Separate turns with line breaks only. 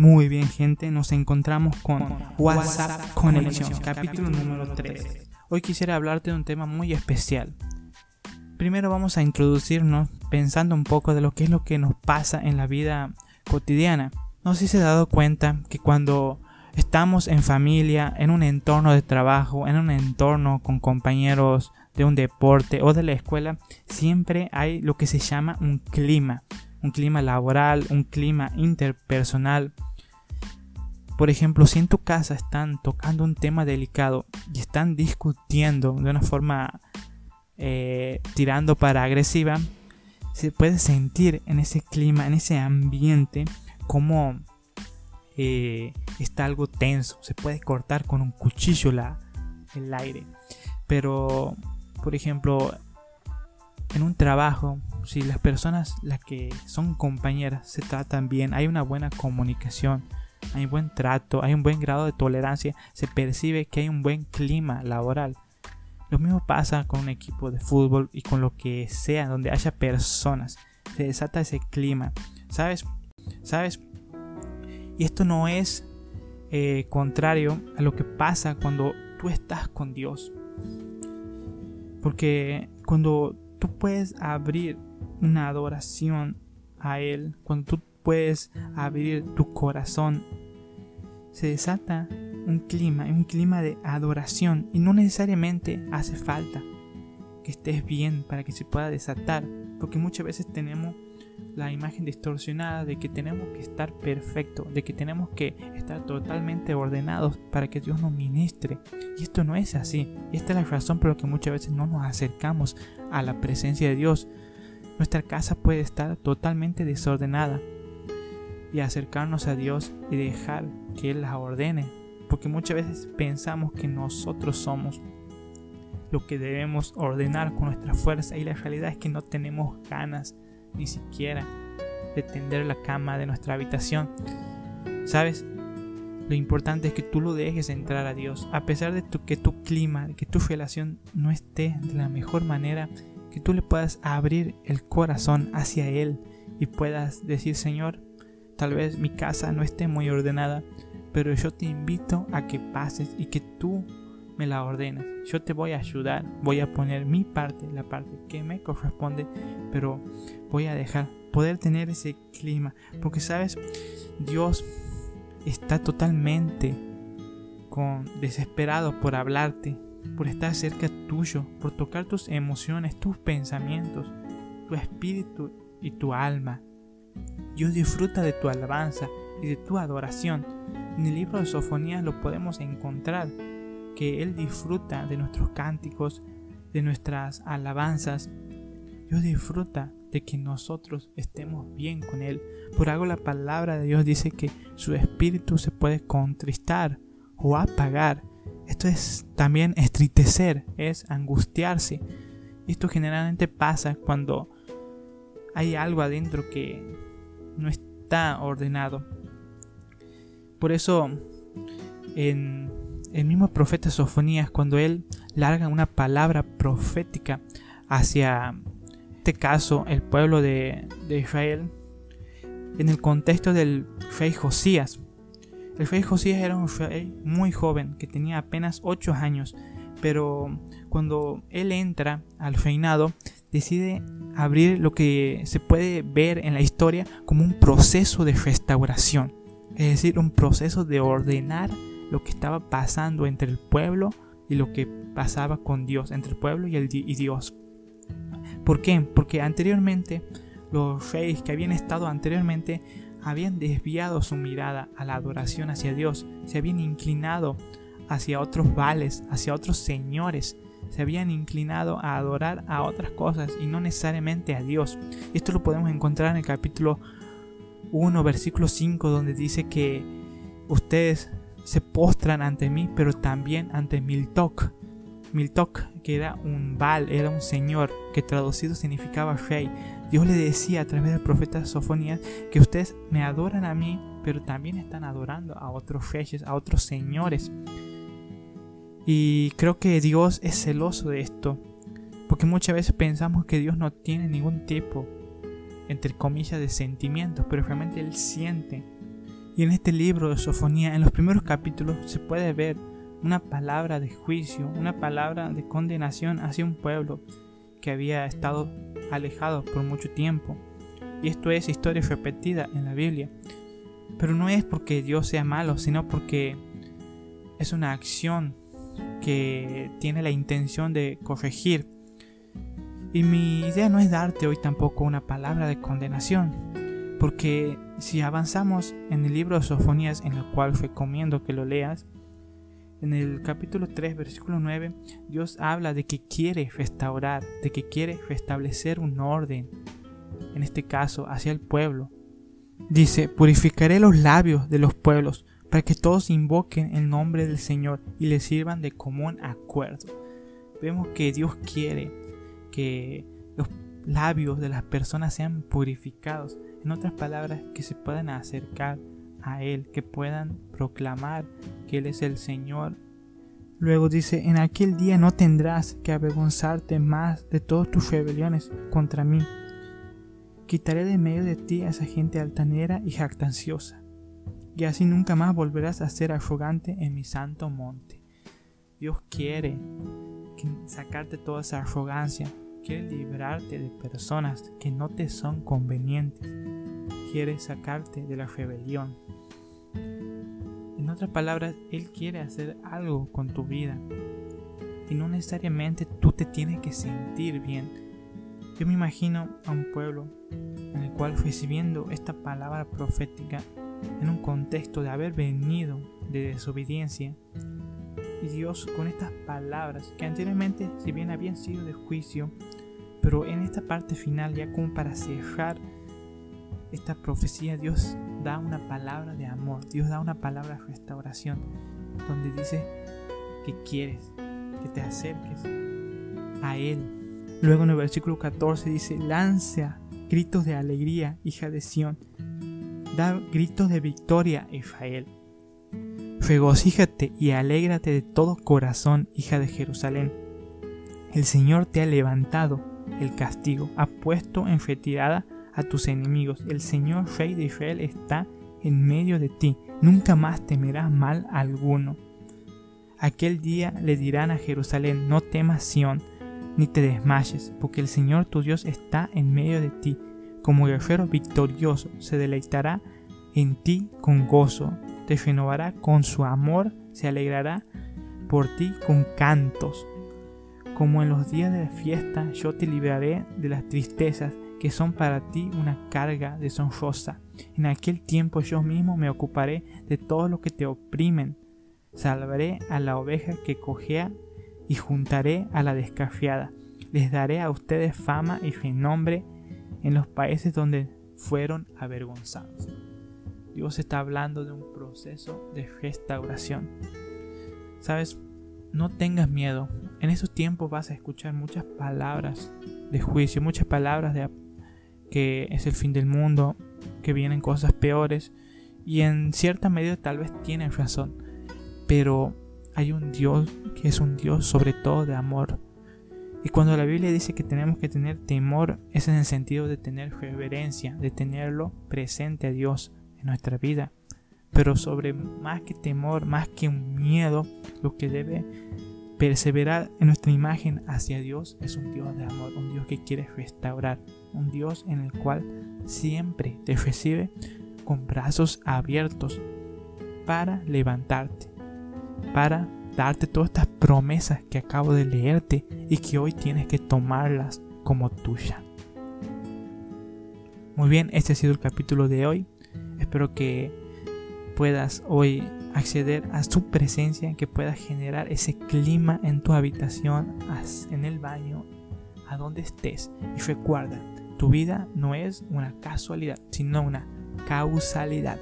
Muy bien gente, nos encontramos con WhatsApp Conexión, capítulo número 3. Hoy quisiera hablarte de un tema muy especial. Primero vamos a introducirnos pensando un poco de lo que es lo que nos pasa en la vida cotidiana. No sé si se ha dado cuenta que cuando estamos en familia, en un entorno de trabajo, en un entorno con compañeros de un deporte o de la escuela, siempre hay lo que se llama un clima, un clima laboral, un clima interpersonal. Por ejemplo, si en tu casa están tocando un tema delicado y están discutiendo de una forma eh, tirando para agresiva, se puede sentir en ese clima, en ese ambiente, como eh, está algo tenso. Se puede cortar con un cuchillo la, el aire. Pero, por ejemplo, en un trabajo, si las personas, las que son compañeras, se tratan bien, hay una buena comunicación, hay buen trato, hay un buen grado de tolerancia, se percibe que hay un buen clima laboral. Lo mismo pasa con un equipo de fútbol y con lo que sea, donde haya personas. Se desata ese clima. ¿Sabes? ¿Sabes? Y esto no es eh, contrario a lo que pasa cuando tú estás con Dios. Porque cuando tú puedes abrir una adoración a Él, cuando tú puedes abrir tu corazón, se desata un clima, un clima de adoración y no necesariamente hace falta que estés bien para que se pueda desatar, porque muchas veces tenemos la imagen distorsionada de que tenemos que estar perfecto, de que tenemos que estar totalmente ordenados para que Dios nos ministre. Y esto no es así. Y esta es la razón por la que muchas veces no nos acercamos a la presencia de Dios. Nuestra casa puede estar totalmente desordenada y acercarnos a Dios y dejar que Él la ordene. Porque muchas veces pensamos que nosotros somos lo que debemos ordenar con nuestra fuerza y la realidad es que no tenemos ganas ni siquiera de tender la cama de nuestra habitación. ¿Sabes? Lo importante es que tú lo dejes entrar a Dios, a pesar de que tu clima, que tu relación no esté de la mejor manera, que tú le puedas abrir el corazón hacia Él y puedas decir, Señor, tal vez mi casa no esté muy ordenada, pero yo te invito a que pases y que tú me la ordenes. Yo te voy a ayudar, voy a poner mi parte, la parte que me corresponde, pero voy a dejar poder tener ese clima, porque sabes, Dios está totalmente con desesperado por hablarte, por estar cerca tuyo, por tocar tus emociones, tus pensamientos, tu espíritu y tu alma. Dios disfruta de tu alabanza y de tu adoración. En el libro de Sofonías lo podemos encontrar que Él disfruta de nuestros cánticos, de nuestras alabanzas. Dios disfruta de que nosotros estemos bien con Él. Por algo la palabra de Dios dice que su espíritu se puede contristar o apagar. Esto es también estritecer, es angustiarse. Esto generalmente pasa cuando hay algo adentro que no está ordenado. Por eso en el mismo profeta Sofonías, cuando él larga una palabra profética hacia este caso, el pueblo de, Israel, en el contexto del rey Josías. El rey Josías era un rey muy joven, que tenía apenas 8 años, pero cuando él entra al reinado, decide abrir lo que se puede ver en la historia como un proceso de restauración, es decir, un proceso de ordenar lo que estaba pasando entre el pueblo y lo que pasaba con Dios, entre el pueblo y, el, Dios. ¿Por qué? Porque anteriormente los reyes que habían estado anteriormente habían desviado su mirada a la adoración hacia Dios, se habían inclinado hacia otros vales, hacia otros señores, se habían inclinado a adorar a otras cosas y no necesariamente a Dios. Esto lo podemos encontrar en el capítulo 1, versículo 5, donde dice que ustedes se postran ante mí, pero también ante Miltok. Miltok, que era un Baal, era un señor, que traducido significaba rey. Dios le decía a través del profeta Sofonías que ustedes me adoran a mí, pero también están adorando a otros reyes, a otros señores. Y creo que Dios es celoso de esto, porque muchas veces pensamos que Dios no tiene ningún tipo, entre comillas, de sentimientos, pero realmente Él siente Y en este libro de Sofonía, en los primeros capítulos, se puede ver una palabra de juicio, una palabra de condenación hacia un pueblo que había estado alejado por mucho tiempo. Y esto es historia repetida en la Biblia. Pero no es porque Dios sea malo, sino porque es una acción tiene la intención de corregir. Y mi idea no es darte hoy tampoco una palabra de condenación, porque si avanzamos en el libro de Sofonías, en el cual recomiendo que lo leas, en el capítulo 3, versículo 9, Dios habla de que quiere restaurar, de que quiere restablecer un orden, en este caso hacia el pueblo. Dice, purificaré los labios de los pueblos para que todos invoquen el nombre del Señor y le sirvan de común acuerdo. Vemos que Dios quiere que los labios de las personas sean purificados. En otras palabras, que se puedan acercar a Él, que puedan proclamar que Él es el Señor. Luego dice, en aquel día no tendrás que avergonzarte más de todas tus rebeliones contra mí. Quitaré de medio de ti a esa gente altanera y jactanciosa, y así nunca más volverás a ser arrogante en mi santo monte. Dios quiere sacarte toda esa arrogancia, quiere librarte de personas que no te son convenientes, quiere sacarte de la rebelión. En otras palabras, Él quiere hacer algo con tu vida. Y no necesariamente tú te tienes que sentir bien. Yo me imagino a un pueblo en el cual recibiendo esta palabra profética en un contexto de haber venido de desobediencia, y Dios con estas palabras que anteriormente si bien habían sido de juicio, pero en esta parte final ya como para cerrar esta profecía Dios da una palabra de amor, Dios da una palabra de restauración, donde dice que quieres, que te acerques a Él. Luego en el versículo 14 dice, lanza gritos de alegría, hija de Sión, da gritos de victoria, Israel. Regocíjate y alégrate de todo corazón, hija de Jerusalén. El Señor te ha levantado el castigo, ha puesto en retirada a tus enemigos. El Señor Rey de Israel está en medio de ti. Nunca más temerás mal alguno. Aquel día le dirán a Jerusalén, no temas Sión, ni te desmayes, porque el Señor tu Dios está en medio de ti. Como guerrero victorioso, se deleitará en ti con gozo, te renovará con su amor, se alegrará por ti con cantos. Como en los días de fiesta, yo te libraré de las tristezas que son para ti una carga deshonrosa. En aquel tiempo yo mismo me ocuparé de todo lo que te oprimen. Salvaré a la oveja que cojea y juntaré a la descafiada. Les daré a ustedes fama y renombre en los países donde fueron avergonzados. Dios está hablando de un proceso de restauración. Sabes, no tengas miedo. En esos tiempos vas a escuchar muchas palabras de juicio, muchas palabras de que es el fin del mundo, que vienen cosas peores, y en cierta medida tal vez tienen razón, pero hay un Dios que es un Dios sobre todo de amor. Y cuando la Biblia dice que tenemos que tener temor, es en el sentido de tener reverencia, de tenerlo presente a Dios en nuestra vida. Pero sobre más que temor, más que un miedo, lo que debe perseverar en nuestra imagen hacia Dios es un Dios de amor, un Dios que quiere restaurar, un Dios en el cual siempre te recibe con brazos abiertos para levantarte, para darte todas estas promesas que acabo de leerte y que hoy tienes que tomarlas como tuya. Muy bien, este ha sido el capítulo de hoy. Espero que puedas hoy acceder a su presencia, que puedas generar ese clima en tu habitación, en el baño, a donde estés. Y recuerda, tu vida no es una casualidad, sino una causalidad.